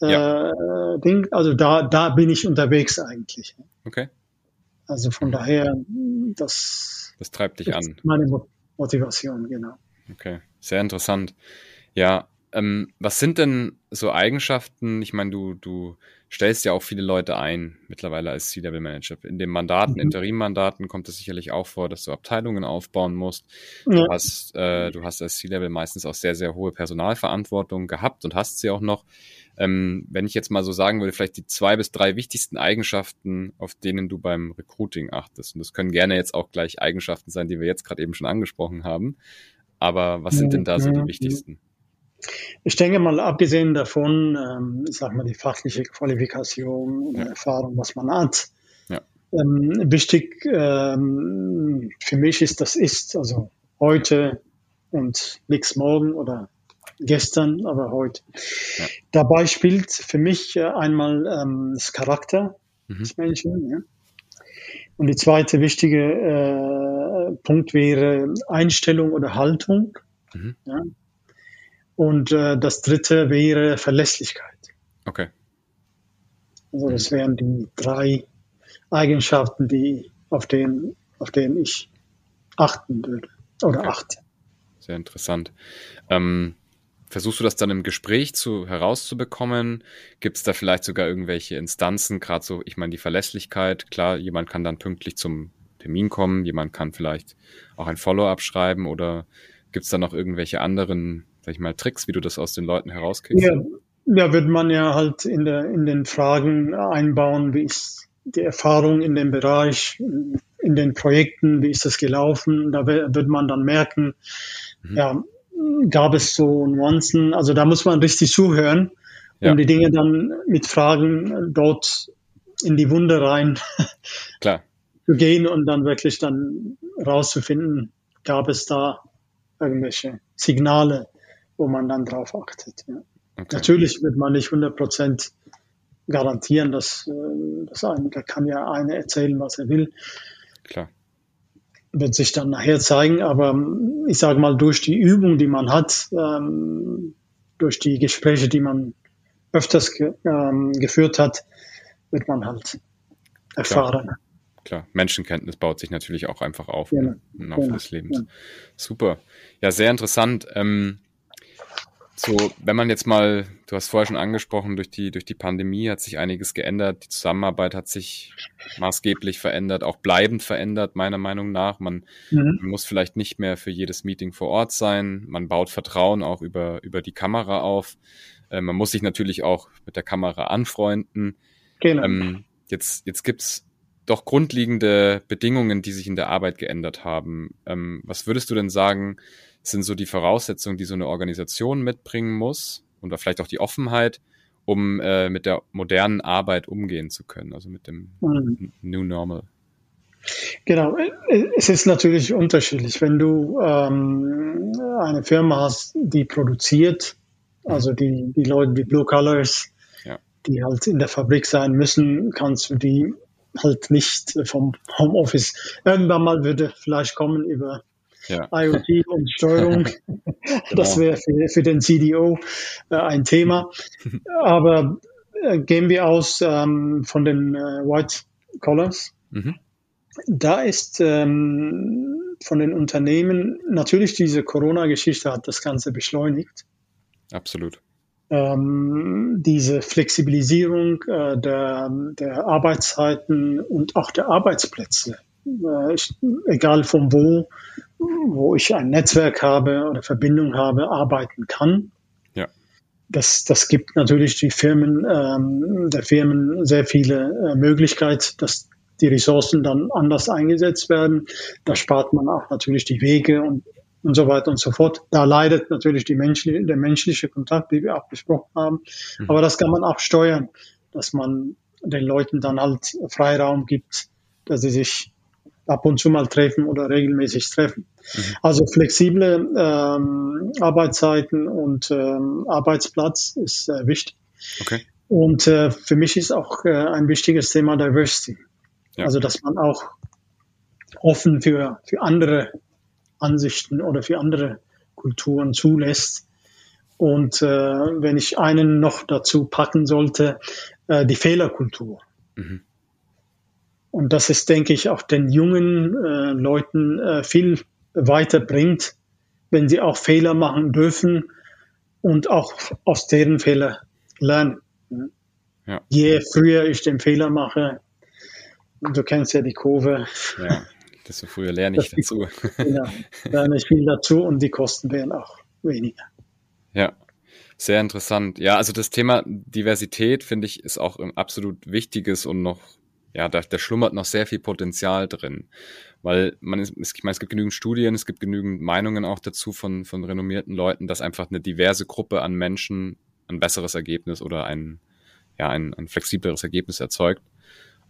äh, ja. Ding. Also da, da bin ich unterwegs eigentlich. Okay. Also von daher, das, das treibt dich an. Meine Motivation, genau. Okay, sehr interessant. Ja, ähm, was sind denn so Eigenschaften? Ich meine, du, du stellst ja auch viele Leute ein, mittlerweile als C-Level-Manager. In den Mandaten, mhm. Interim-Mandaten kommt es sicherlich auch vor, dass du Abteilungen aufbauen musst. Ja. Du, hast, äh, du hast als C-Level meistens auch sehr, sehr hohe Personalverantwortung gehabt und hast sie auch noch. Ähm, wenn ich jetzt mal so sagen würde, vielleicht die zwei bis drei wichtigsten Eigenschaften, auf denen du beim Recruiting achtest. Und das können gerne jetzt auch gleich Eigenschaften sein, die wir jetzt gerade eben schon angesprochen haben. Aber was sind denn da so die wichtigsten? Ich denke mal, abgesehen davon, ähm, ich sag mal, die fachliche Qualifikation und ja. Erfahrung, was man hat. Ja. Ähm, wichtig ähm, für mich ist das Ist, also heute und nichts morgen oder gestern, aber heute. Ja. Dabei spielt für mich äh, einmal ähm, das Charakter mhm. des Menschen. Ja? Und die zweite wichtige äh, Punkt wäre Einstellung oder Haltung. Mhm. Ja? Und äh, das dritte wäre Verlässlichkeit. Okay. Also das wären die drei Eigenschaften, die auf denen, auf denen ich achten würde oder okay. achte. Sehr interessant. Ähm, versuchst du das dann im Gespräch zu herauszubekommen? Gibt es da vielleicht sogar irgendwelche Instanzen, gerade so, ich meine, die Verlässlichkeit, klar, jemand kann dann pünktlich zum Termin kommen, jemand kann vielleicht auch ein Follow-up schreiben oder gibt es da noch irgendwelche anderen sag ich mal, Tricks, wie du das aus den Leuten herauskriegst? Ja, ja wird man ja halt in, der, in den Fragen einbauen, wie ist die Erfahrung in dem Bereich, in den Projekten, wie ist das gelaufen? Da wird man dann merken, mhm. ja, gab es so Nuancen. Also da muss man richtig zuhören, um ja. die Dinge dann mit Fragen dort in die Wunde rein Klar. zu gehen und dann wirklich dann rauszufinden, gab es da irgendwelche Signale, wo man dann drauf achtet. Ja. Okay. Natürlich wird man nicht 100 Prozent garantieren, dass, äh, dass ein, da kann ja einer erzählen, was er will. Klar. Wird sich dann nachher zeigen, aber ähm, ich sage mal, durch die Übung, die man hat, ähm, durch die Gespräche, die man öfters ge ähm, geführt hat, wird man halt erfahren. Klar. Klar. Menschenkenntnis baut sich natürlich auch einfach auf ja, ne? im Laufe ja, des Lebens. Ja. Super. Ja, sehr interessant. Ähm, so, wenn man jetzt mal, du hast vorher schon angesprochen, durch die, durch die Pandemie hat sich einiges geändert. Die Zusammenarbeit hat sich maßgeblich verändert, auch bleibend verändert, meiner Meinung nach. Man, mhm. muss vielleicht nicht mehr für jedes Meeting vor Ort sein. Man baut Vertrauen auch über, über die Kamera auf. Äh, man muss sich natürlich auch mit der Kamera anfreunden. Genau. Ähm, jetzt, jetzt gibt's doch grundlegende Bedingungen, die sich in der Arbeit geändert haben. Ähm, was würdest du denn sagen, sind so die Voraussetzungen, die so eine Organisation mitbringen muss und vielleicht auch die Offenheit, um äh, mit der modernen Arbeit umgehen zu können, also mit dem mhm. New Normal. Genau, es ist natürlich unterschiedlich. Wenn du ähm, eine Firma hast, die produziert Also die, die Leute, die Blue Colors, ja. die halt in der Fabrik sein müssen, kannst du die halt nicht vom Homeoffice. Irgendwann mal würde vielleicht kommen über ja. IoT und Steuerung. genau. Das wäre für, für, den CDO äh, ein Thema. Aber äh, gehen wir aus ähm, von den äh, White Collars. Mhm. Da ist ähm, von den Unternehmen natürlich diese Corona-Geschichte hat das Ganze beschleunigt. Absolut. Ähm, diese Flexibilisierung äh, der, der Arbeitszeiten und auch der Arbeitsplätze. Äh, egal von wo, wo ich ein Netzwerk habe oder Verbindung habe, arbeiten kann. Ja. Das, das gibt natürlich die Firmen, ähm, der Firmen sehr viele äh, Möglichkeiten, dass die Ressourcen dann anders eingesetzt werden. Da spart man auch natürlich die Wege und, und so weiter und so fort. Da leidet natürlich die menschliche, der menschliche Kontakt, wie wir auch besprochen haben. Mhm. Aber das kann man auch steuern, dass man den Leuten dann halt Freiraum gibt, dass sie sich ab und zu mal treffen oder regelmäßig treffen. Mhm. Also flexible ähm, Arbeitszeiten und ähm, Arbeitsplatz ist äh, wichtig. Okay. Und äh, für mich ist auch äh, ein wichtiges Thema Diversity. Ja. Also dass man auch offen für, für andere Ansichten oder für andere Kulturen zulässt. Und äh, wenn ich einen noch dazu packen sollte, äh, die Fehlerkultur. Mhm. Und das ist, denke ich, auch den jungen äh, Leuten äh, viel weiterbringt, wenn sie auch Fehler machen dürfen und auch aus deren Fehler lernen. Ja. Je früher ich den Fehler mache, du kennst ja die Kurve. Ja, desto früher lerne ich dazu. Genau, lerne ich viel dazu und die Kosten werden auch weniger. Ja, sehr interessant. Ja, also das Thema Diversität finde ich ist auch ein absolut wichtiges und noch ja, da, da schlummert noch sehr viel Potenzial drin. Weil man ist, ich meine, es gibt genügend Studien, es gibt genügend Meinungen auch dazu von, von renommierten Leuten, dass einfach eine diverse Gruppe an Menschen ein besseres Ergebnis oder ein, ja, ein, ein flexibleres Ergebnis erzeugt.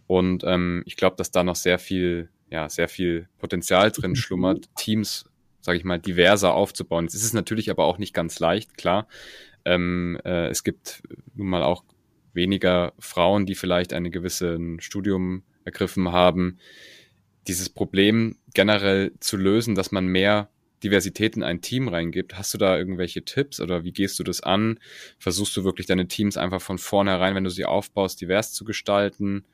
Und ähm, ich glaube, dass da noch sehr viel, ja, sehr viel Potenzial drin schlummert, Teams, sage ich mal, diverser aufzubauen. Es ist natürlich aber auch nicht ganz leicht, klar. Ähm, äh, es gibt nun mal auch weniger Frauen, die vielleicht ein gewisses Studium ergriffen haben, dieses Problem generell zu lösen, dass man mehr Diversität in ein Team reingibt. Hast du da irgendwelche Tipps oder wie gehst du das an? Versuchst du wirklich deine Teams einfach von vornherein, wenn du sie aufbaust, divers zu gestalten?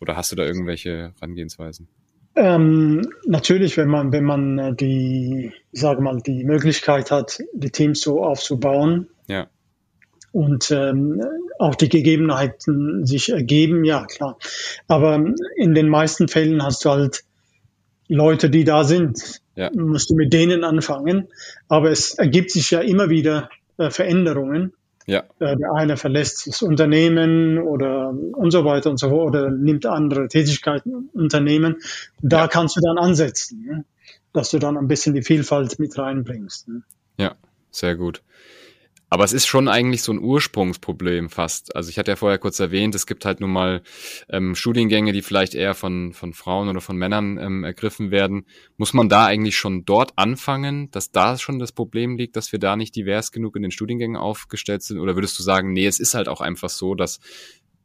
Oder hast du da irgendwelche Herangehensweisen? Ähm, natürlich, wenn man, wenn man äh, die, sage mal, die Möglichkeit hat, die Teams so aufzubauen, ja und ähm, auch die Gegebenheiten sich ergeben, ja klar. Aber in den meisten Fällen hast du halt Leute, die da sind. Ja. Musst du mit denen anfangen. Aber es ergibt sich ja immer wieder äh, Veränderungen. Ja. Äh, der eine verlässt das Unternehmen oder und so weiter und so fort oder nimmt andere Tätigkeiten Unternehmen. Da ja. kannst du dann ansetzen, ne? dass du dann ein bisschen die Vielfalt mit reinbringst. Ne? Ja, sehr gut. Aber es ist schon eigentlich so ein Ursprungsproblem fast. Also ich hatte ja vorher kurz erwähnt, es gibt halt nun mal ähm, Studiengänge, die vielleicht eher von, von Frauen oder von Männern ähm, ergriffen werden. Muss man da eigentlich schon dort anfangen, dass da schon das Problem liegt, dass wir da nicht divers genug in den Studiengängen aufgestellt sind? Oder würdest du sagen, nee, es ist halt auch einfach so, dass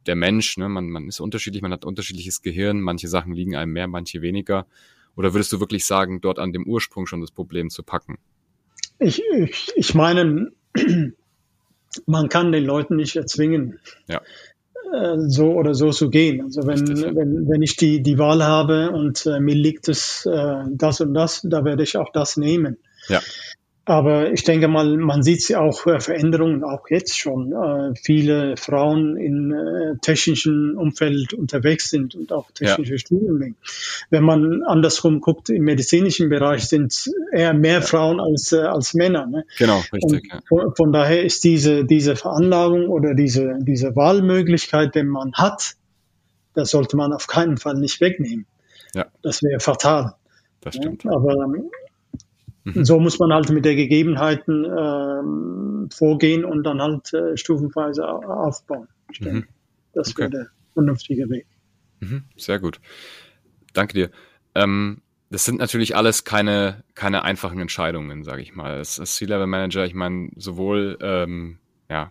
der Mensch, ne, man, man ist unterschiedlich, man hat unterschiedliches Gehirn, manche Sachen liegen einem mehr, manche weniger. Oder würdest du wirklich sagen, dort an dem Ursprung schon das Problem zu packen? Ich, ich, ich meine, man kann den Leuten nicht erzwingen, ja. äh, so oder so zu gehen. Also wenn, wenn, wenn ich die, die Wahl habe und äh, mir liegt es äh, das und das, da werde ich auch das nehmen. Ja. Aber ich denke mal, man sieht sie auch äh, Veränderungen, auch jetzt schon. Äh, viele Frauen in äh, technischen Umfeld unterwegs sind und auch technische ja. Studien. Wenn man andersrum guckt, im medizinischen Bereich sind eher mehr ja. Frauen als, äh, als Männer. Ne? Genau, richtig. Ja. Von, von, daher ist diese, diese Veranlagung oder diese, diese Wahlmöglichkeit, den man hat, das sollte man auf keinen Fall nicht wegnehmen. Ja. Das wäre fatal. Das stimmt. Aber Mhm. So muss man halt mit der Gegebenheiten ähm, vorgehen und dann halt äh, stufenweise aufbauen. Ich denke, mhm. das okay. wäre der vernünftige Weg. Mhm. Sehr gut. Danke dir. Ähm, das sind natürlich alles keine, keine einfachen Entscheidungen, sage ich mal. Als, als C-Level-Manager, ich meine, sowohl ähm, ja,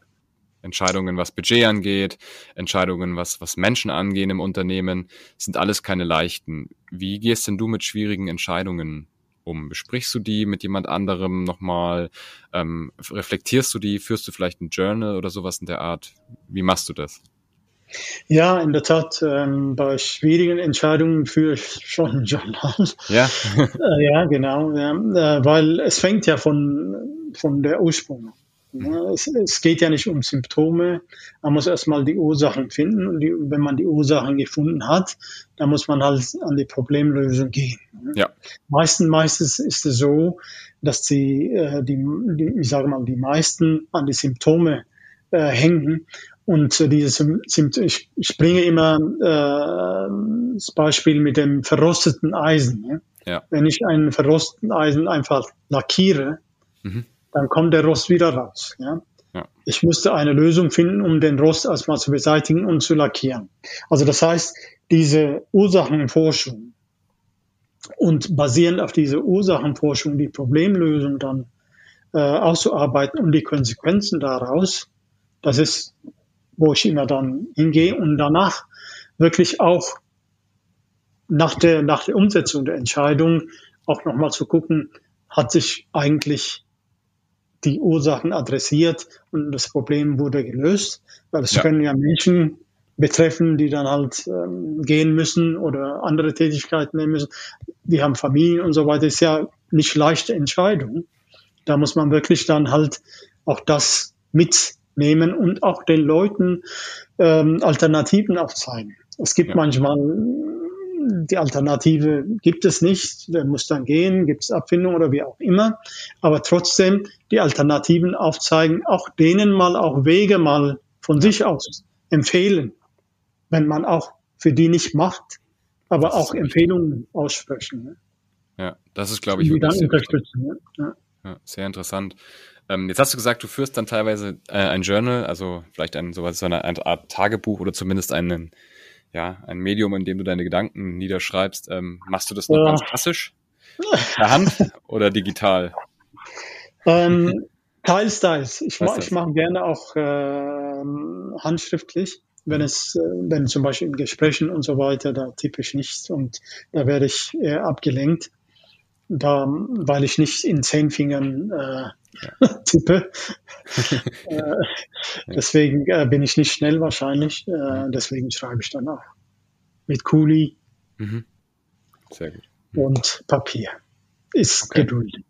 Entscheidungen, was Budget angeht, Entscheidungen, was, was Menschen angehen im Unternehmen, sind alles keine leichten. Wie gehst denn du mit schwierigen Entscheidungen um? Besprichst du die mit jemand anderem nochmal? Ähm, reflektierst du die? Führst du vielleicht ein Journal oder sowas in der Art? Wie machst du das? Ja, in der Tat, ähm, bei schwierigen Entscheidungen führe ich schon ein Journal. Ja, äh, ja genau, ja, äh, weil es fängt ja von, von der Ursprung es, es, geht ja nicht um Symptome. Man muss erstmal die Ursachen finden. Und die, wenn man die Ursachen gefunden hat, dann muss man halt an die Problemlösung gehen. Ja. Meistens, meistens ist es so, dass die, äh, die, die ich sage mal, die meisten an die Symptome äh, hängen. Und äh, diese Symptome, ich, ich bringe immer äh, das Beispiel mit dem verrosteten Eisen. Ja? Ja. Wenn ich einen verrosteten Eisen einfach lackiere, mhm dann kommt der Rost wieder raus. Ja? ja? Ich müsste eine Lösung finden, um den Rost erstmal zu beseitigen und zu lackieren. Also das heißt, diese Ursachenforschung und basierend auf diese Ursachenforschung die Problemlösung dann äh, auszuarbeiten und die Konsequenzen daraus, das ist, wo ich immer dann hingehe und danach wirklich auch nach der, nach der Umsetzung der Entscheidung auch nochmal zu gucken, hat sich eigentlich die Ursachen adressiert und das Problem wurde gelöst, weil es ja. können ja Menschen betreffen, die dann halt ähm, gehen müssen oder andere Tätigkeiten nehmen müssen. Die haben Familien und so weiter. Das ist ja nicht leichte Entscheidung. Da muss man wirklich dann halt auch das mitnehmen und auch den Leuten ähm, Alternativen aufzeigen. Es gibt ja. manchmal die Alternative gibt es nicht, der muss dann gehen, gibt es Abfindung oder wie auch immer. Aber trotzdem die Alternativen aufzeigen, auch denen mal auch Wege mal von sich aus empfehlen, wenn man auch für die nicht macht, aber auch Empfehlungen aussprechen. Ne? Ja, das ist, glaube ich, die dann unterstützen. Ne? Ja. Ja, sehr interessant. Ähm, jetzt hast du gesagt, du führst dann teilweise äh, ein Journal, also vielleicht ein sowas, so eine, eine Art Tagebuch oder zumindest einen ja, ein Medium, in dem du deine Gedanken niederschreibst. Ähm, machst du das noch ja. ganz klassisch? Per Hand oder digital? Ähm, teils, teils. Ich, ma ich mache gerne auch äh, handschriftlich. Wenn es, äh, wenn zum Beispiel in Gesprächen und so weiter, da tippe ich nichts und da werde ich eher abgelenkt, da, weil ich nicht in zehn Fingern äh, tippe. äh, deswegen äh, bin ich nicht schnell wahrscheinlich. Äh, deswegen schreibe ich dann auch mit Kuli mhm. Sehr gut. und Papier. Ist okay. geduldig.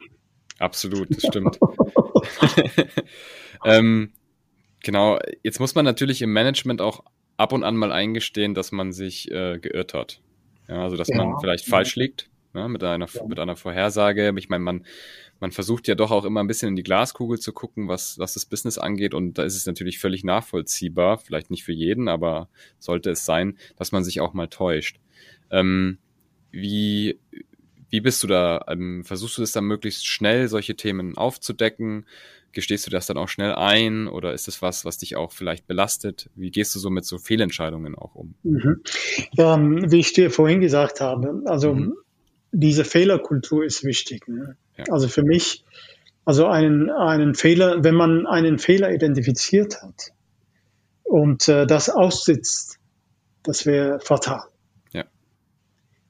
Absolut, das stimmt. ähm, genau, jetzt muss man natürlich im Management auch ab und an mal eingestehen, dass man sich äh, geirrt hat. Ja, also dass ja. man vielleicht falsch liegt ne, mit, einer, ja. mit einer Vorhersage. Ich meine, man man versucht ja doch auch immer ein bisschen in die Glaskugel zu gucken, was, was das Business angeht. Und da ist es natürlich völlig nachvollziehbar, vielleicht nicht für jeden, aber sollte es sein, dass man sich auch mal täuscht. Ähm, wie, wie bist du da? Ähm, versuchst du das dann möglichst schnell, solche Themen aufzudecken? Gestehst du das dann auch schnell ein oder ist es was, was dich auch vielleicht belastet? Wie gehst du so mit so Fehlentscheidungen auch um? Mhm. Ja, wie ich dir vorhin gesagt habe, also mhm. Diese Fehlerkultur ist wichtig. Ne? Ja. Also für mich, also einen, einen Fehler, wenn man einen Fehler identifiziert hat und äh, das aussitzt, das wäre fatal. Ja.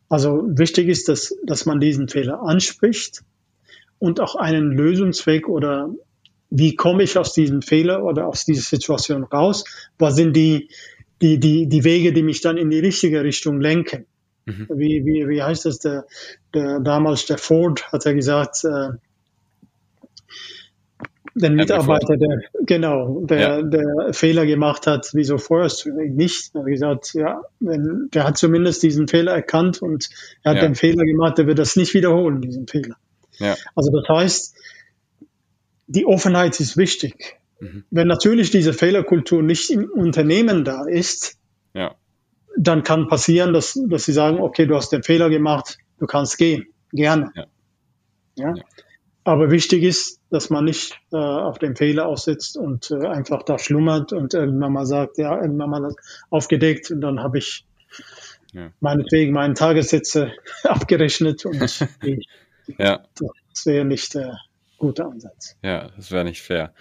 Also wichtig ist, dass, dass man diesen Fehler anspricht und auch einen Lösungsweg oder wie komme ich aus diesem Fehler oder aus dieser Situation raus? Was sind die, die, die, die Wege, die mich dann in die richtige Richtung lenken? Mhm. Wie, wie, wie heißt das? Der, der, damals der Ford hat ja gesagt, äh, der Mitarbeiter, der genau, der, ja. der Fehler gemacht hat, wieso vorerst nicht? Er hat gesagt, ja, wenn, der hat zumindest diesen Fehler erkannt und er hat ja. den Fehler gemacht, der wird das nicht wiederholen, diesen Fehler. Ja. Also das heißt, die Offenheit ist wichtig. Mhm. Wenn natürlich diese Fehlerkultur nicht im Unternehmen da ist, ja dann kann passieren, dass, dass sie sagen, okay, du hast den Fehler gemacht, du kannst gehen, gerne. Ja. ja? ja. Aber wichtig ist, dass man nicht äh, auf den Fehler aussetzt und äh, einfach da schlummert und irgendwann mal sagt, ja, irgendwann mal aufgedeckt und dann habe ich ja. meinetwegen meinen Tagessätze abgerechnet und ja. das wäre nicht der gute Ansatz. Ja, das wäre nicht fair.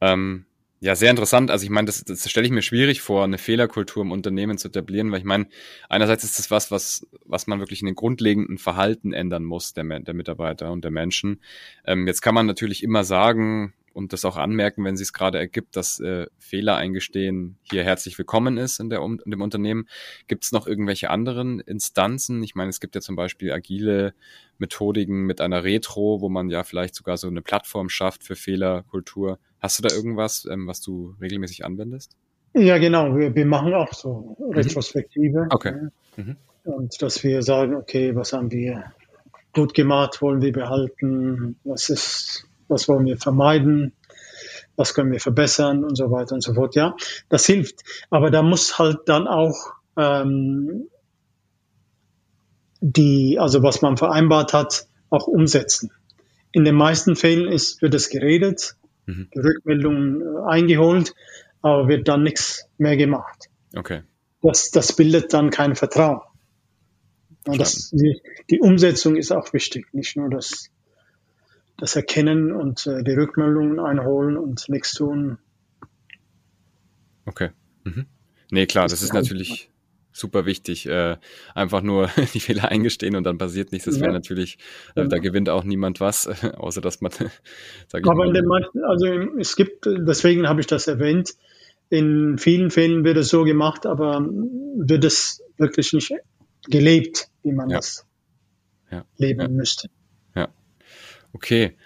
Ähm, ja, sehr interessant. Also ich meine, das, das stelle ich mir schwierig vor, eine Fehlerkultur im Unternehmen zu etablieren, weil ich meine, einerseits ist das was, was, was man wirklich in den grundlegenden Verhalten ändern muss, der, der Mitarbeiter und der Menschen. Ähm, jetzt kann man natürlich immer sagen, und das auch anmerken, wenn sie es gerade ergibt, dass äh, Fehler eingestehen hier herzlich willkommen ist in, der, in dem Unternehmen. Gibt es noch irgendwelche anderen Instanzen? Ich meine, es gibt ja zum Beispiel agile Methodiken mit einer Retro, wo man ja vielleicht sogar so eine Plattform schafft für Fehlerkultur. Hast du da irgendwas, ähm, was du regelmäßig anwendest? Ja, genau. Wir, wir machen auch so mhm. Retrospektive. Okay. Mhm. Und dass wir sagen, okay, was haben wir gut gemacht, wollen wir behalten, was ist was wollen wir vermeiden, was können wir verbessern und so weiter und so fort. Ja, das hilft. Aber da muss halt dann auch ähm, die, also was man vereinbart hat, auch umsetzen. In den meisten Fällen ist, wird es geredet, mhm. die Rückmeldungen äh, eingeholt, aber wird dann nichts mehr gemacht. Okay. Das, das bildet dann kein Vertrauen. Das, die, die, Umsetzung ist auch wichtig, nicht nur das das erkennen und äh, die Rückmeldungen einholen und nichts tun. Okay. Mhm. Nee, klar, das, das ist natürlich super wichtig. Äh, einfach nur die Fehler eingestehen und dann passiert nichts. Das ja. wäre natürlich, äh, da gewinnt auch niemand was, äh, außer dass man, sag ich Aber mal, in den meisten, also es gibt, deswegen habe ich das erwähnt, in vielen Fällen wird es so gemacht, aber wird es wirklich nicht gelebt, wie man ja. das ja. leben ja. müsste. Okay.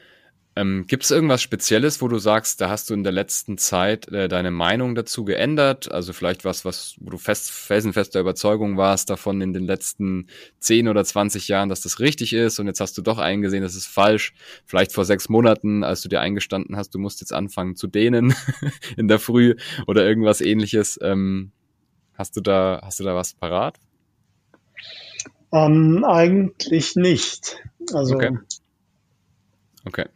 Ähm, Gibt es irgendwas Spezielles, wo du sagst, da hast du in der letzten Zeit äh, deine Meinung dazu geändert? Also vielleicht was, was, wo du fest, felsenfester Überzeugung warst davon in den letzten 10 oder 20 Jahren, dass das richtig ist und jetzt hast du doch eingesehen, das ist falsch. Vielleicht vor sechs Monaten, als du dir eingestanden hast, du musst jetzt anfangen zu dehnen in der Früh oder irgendwas ähnliches. Ähm, hast du da, hast du da was parat? Ähm, eigentlich nicht. Also okay. Okay.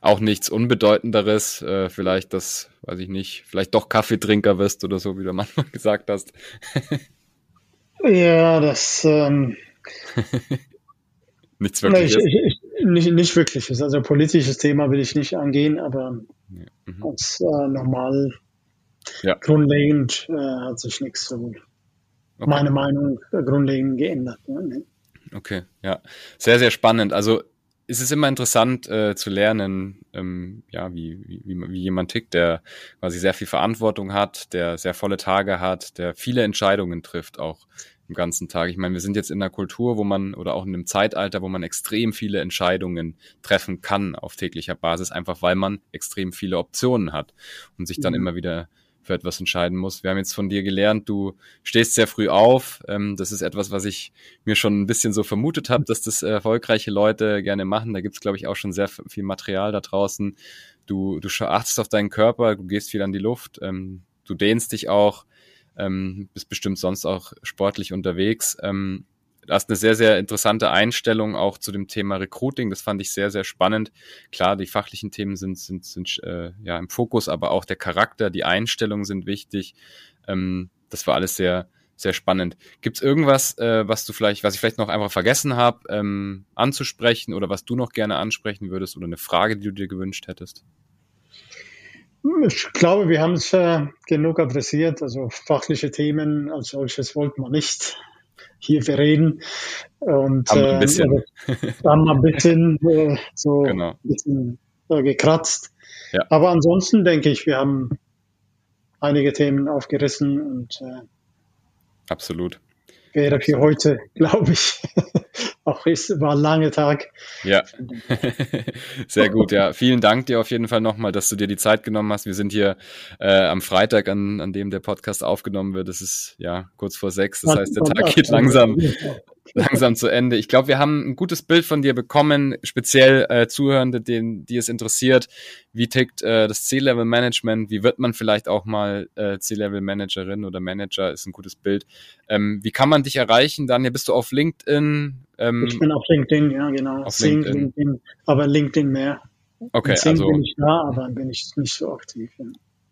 Auch nichts Unbedeutenderes, äh, vielleicht das, weiß ich nicht, vielleicht doch Kaffeetrinker wirst oder so, wie du manchmal gesagt hast. ja, das ähm, nichts wirkliches. Ich, ich, nicht, nicht wirkliches. Also politisches Thema will ich nicht angehen, aber ja. mhm. als äh, normal ja. grundlegend äh, hat sich nichts so okay. meine Meinung grundlegend geändert. Ne? Okay, ja. Sehr, sehr spannend. Also es ist immer interessant äh, zu lernen, ähm, ja, wie, wie, wie jemand tickt, der quasi sehr viel Verantwortung hat, der sehr volle Tage hat, der viele Entscheidungen trifft, auch im ganzen Tag. Ich meine, wir sind jetzt in einer Kultur, wo man oder auch in einem Zeitalter, wo man extrem viele Entscheidungen treffen kann auf täglicher Basis, einfach weil man extrem viele Optionen hat und sich dann mhm. immer wieder für etwas entscheiden muss. Wir haben jetzt von dir gelernt, du stehst sehr früh auf. Ähm, das ist etwas, was ich mir schon ein bisschen so vermutet habe, dass das erfolgreiche Leute gerne machen. Da gibt's, glaube ich, auch schon sehr viel Material da draußen. Du, du achtest auf deinen Körper, du gehst viel an die Luft, ähm, du dehnst dich auch, ähm, bist bestimmt sonst auch sportlich unterwegs. Ähm, Du hast eine sehr, sehr interessante Einstellung auch zu dem Thema Recruiting. Das fand ich sehr, sehr spannend. Klar, die fachlichen Themen sind, sind, sind äh, ja im Fokus, aber auch der Charakter, die Einstellungen sind wichtig. Ähm, das war alles sehr, sehr spannend. Gibt es irgendwas, äh, was du vielleicht, was ich vielleicht noch einfach vergessen habe, ähm, anzusprechen oder was du noch gerne ansprechen würdest oder eine Frage, die du dir gewünscht hättest? Ich glaube, wir haben es äh, genug adressiert. Also fachliche Themen als solches wollten wir nicht hier verreden. Und haben ein bisschen, äh, haben ein bisschen äh, so genau. ein bisschen äh, gekratzt. Ja. Aber ansonsten denke ich, wir haben einige Themen aufgerissen und äh, absolut wäre für heute, glaube ich, auch es war ein langer Tag. Ja, sehr gut. Ja, vielen Dank dir auf jeden Fall nochmal, dass du dir die Zeit genommen hast. Wir sind hier äh, am Freitag, an, an dem der Podcast aufgenommen wird. Das ist ja kurz vor sechs. Das heißt, der Tag geht langsam, langsam zu Ende. Ich glaube, wir haben ein gutes Bild von dir bekommen, speziell äh, Zuhörende, denen, die es interessiert. Wie tickt äh, das C-Level-Management? Wie wird man vielleicht auch mal äh, C-Level-Managerin oder Manager? Ist ein gutes Bild. Ähm, wie kann man dich erreichen? Daniel, bist du auf LinkedIn? Ähm, ich bin auf LinkedIn, ja, genau. Auf LinkedIn. LinkedIn. aber LinkedIn mehr. Okay, also. bin ich da, aber bin ich nicht so aktiv. Ja.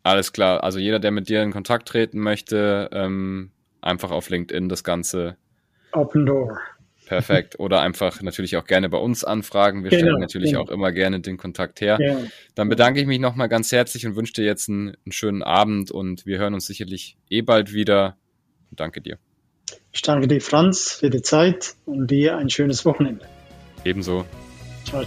Alles klar. Also jeder, der mit dir in Kontakt treten möchte, ähm, einfach auf LinkedIn das Ganze. Open Door. Perfekt. Oder einfach natürlich auch gerne bei uns anfragen. Wir Genau, stellen natürlich genau. auch immer gerne den Kontakt her. Ja. Dann bedanke ich mich nochmal ganz herzlich und wünsche dir jetzt einen, einen schönen Abend und wir hören uns sicherlich eh bald wieder. Danke dir. Ich danke dir, Franz, für die Zeit und dir ein schönes Wochenende. Ebenso. Ciao.